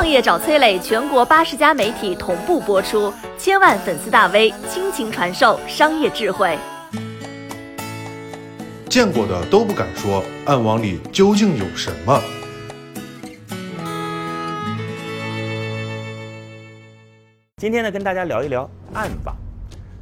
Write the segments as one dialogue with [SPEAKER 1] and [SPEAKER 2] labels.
[SPEAKER 1] 创业找崔磊，全国八十家媒体同步播出，千万粉丝大 V 倾情传授商业智慧。
[SPEAKER 2] 见过的都不敢说，暗网里究竟有什么？
[SPEAKER 3] 今天呢，跟大家聊一聊暗网。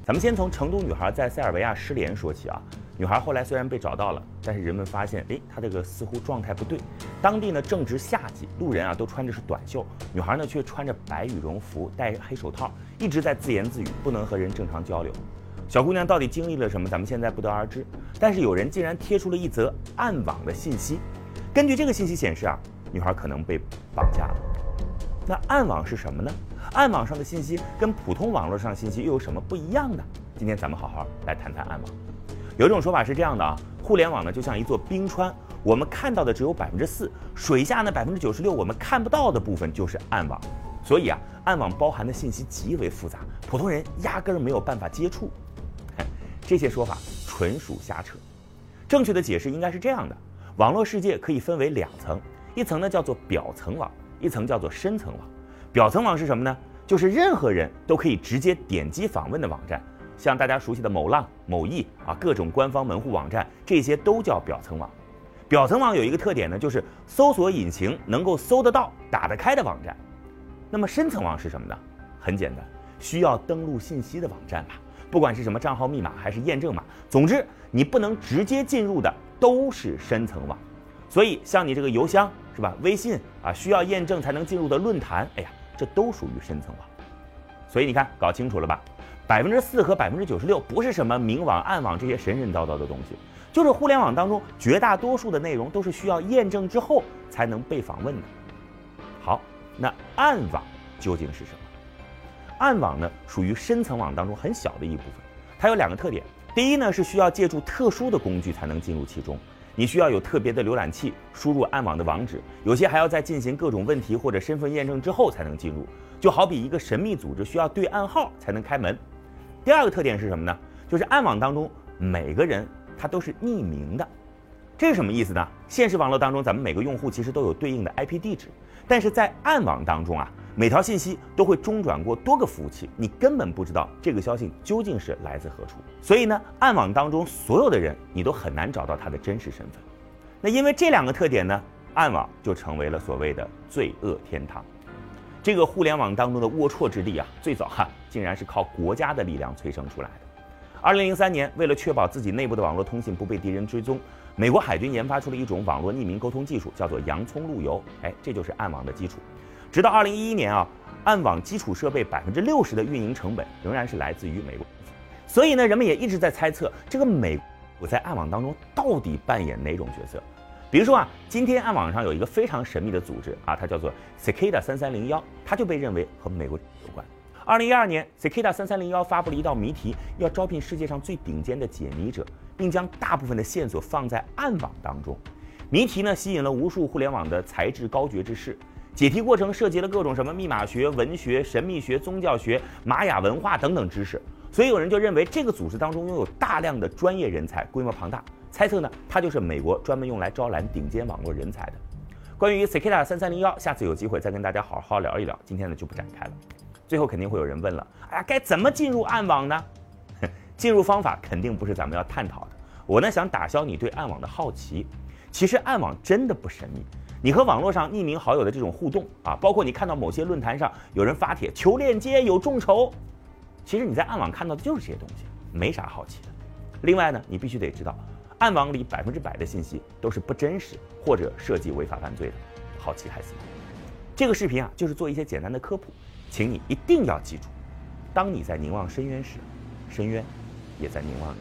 [SPEAKER 3] 咱们先从成都女孩在塞尔维亚失联说起啊。女孩后来虽然被找到了，但是人们发现，哎，她这个似乎状态不对。当地呢正值夏季，路人啊都穿着是短袖，女孩呢却穿着白羽绒服，戴黑手套，一直在自言自语，不能和人正常交流。小姑娘到底经历了什么，咱们现在不得而知。但是有人竟然贴出了一则暗网的信息，根据这个信息显示啊，女孩可能被绑架了。那暗网是什么呢？暗网上的信息跟普通网络上信息又有什么不一样呢？今天咱们好好来谈谈暗网。有一种说法是这样的啊，互联网呢就像一座冰川，我们看到的只有百分之四，水下呢百分之九十六我们看不到的部分就是暗网，所以啊，暗网包含的信息极为复杂，普通人压根儿没有办法接触。这些说法纯属瞎扯，正确的解释应该是这样的：网络世界可以分为两层，一层呢叫做表层网，一层叫做深层网。表层网是什么呢？就是任何人都可以直接点击访问的网站。像大家熟悉的某浪、某易啊，各种官方门户网站，这些都叫表层网。表层网有一个特点呢，就是搜索引擎能够搜得到、打得开的网站。那么深层网是什么呢？很简单，需要登录信息的网站吧，不管是什么账号密码还是验证码，总之你不能直接进入的都是深层网。所以像你这个邮箱是吧，微信啊，需要验证才能进入的论坛，哎呀，这都属于深层网。所以你看，搞清楚了吧？百分之四和百分之九十六不是什么明网、暗网这些神神叨叨的东西，就是互联网当中绝大多数的内容都是需要验证之后才能被访问的。好，那暗网究竟是什么？暗网呢，属于深层网当中很小的一部分，它有两个特点。第一呢，是需要借助特殊的工具才能进入其中，你需要有特别的浏览器输入暗网的网址，有些还要在进行各种问题或者身份验证之后才能进入，就好比一个神秘组织需要对暗号才能开门。第二个特点是什么呢？就是暗网当中每个人他都是匿名的，这是什么意思呢？现实网络当中，咱们每个用户其实都有对应的 IP 地址，但是在暗网当中啊，每条信息都会中转过多个服务器，你根本不知道这个消息究竟是来自何处。所以呢，暗网当中所有的人你都很难找到他的真实身份。那因为这两个特点呢，暗网就成为了所谓的罪恶天堂。这个互联网当中的龌龊之地啊，最早哈竟然是靠国家的力量催生出来的。二零零三年，为了确保自己内部的网络通信不被敌人追踪，美国海军研发出了一种网络匿名沟通技术，叫做洋葱路由。哎，这就是暗网的基础。直到二零一一年啊，暗网基础设备百分之六十的运营成本仍然是来自于美国。所以呢，人们也一直在猜测，这个美我在暗网当中到底扮演哪种角色？比如说啊，今天暗网上有一个非常神秘的组织啊，它叫做 Cicada 三三零幺，它就被认为和美国有关。二零一二年，Cicada 三三零幺发布了一道谜题，要招聘世界上最顶尖的解谜者，并将大部分的线索放在暗网当中。谜题呢，吸引了无数互联网的才智高绝之士。解题过程涉及了各种什么密码学、文学、神秘学、宗教学、玛雅文化等等知识，所以有人就认为这个组织当中拥有大量的专业人才，规模庞大。猜测呢，它就是美国专门用来招揽顶尖网络人才的。关于 Cicada 三三零幺，下次有机会再跟大家好好聊一聊。今天呢就不展开了。最后肯定会有人问了，哎呀，该怎么进入暗网呢？进入方法肯定不是咱们要探讨的。我呢想打消你对暗网的好奇。其实暗网真的不神秘。你和网络上匿名好友的这种互动啊，包括你看到某些论坛上有人发帖求链接有众筹，其实你在暗网看到的就是这些东西，没啥好奇的。另外呢，你必须得知道。暗网里百分之百的信息都是不真实或者涉及违法犯罪的，好奇害死猫。这个视频啊，就是做一些简单的科普，请你一定要记住：当你在凝望深渊时，深渊也在凝望你。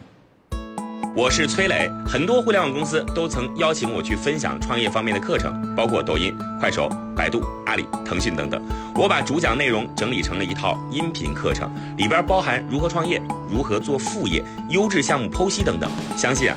[SPEAKER 4] 我是崔磊，很多互联网公司都曾邀请我去分享创业方面的课程，包括抖音、快手、百度、阿里、腾讯等等。我把主讲内容整理成了一套音频课程，里边包含如何创业、如何做副业、优质项目剖析等等，相信啊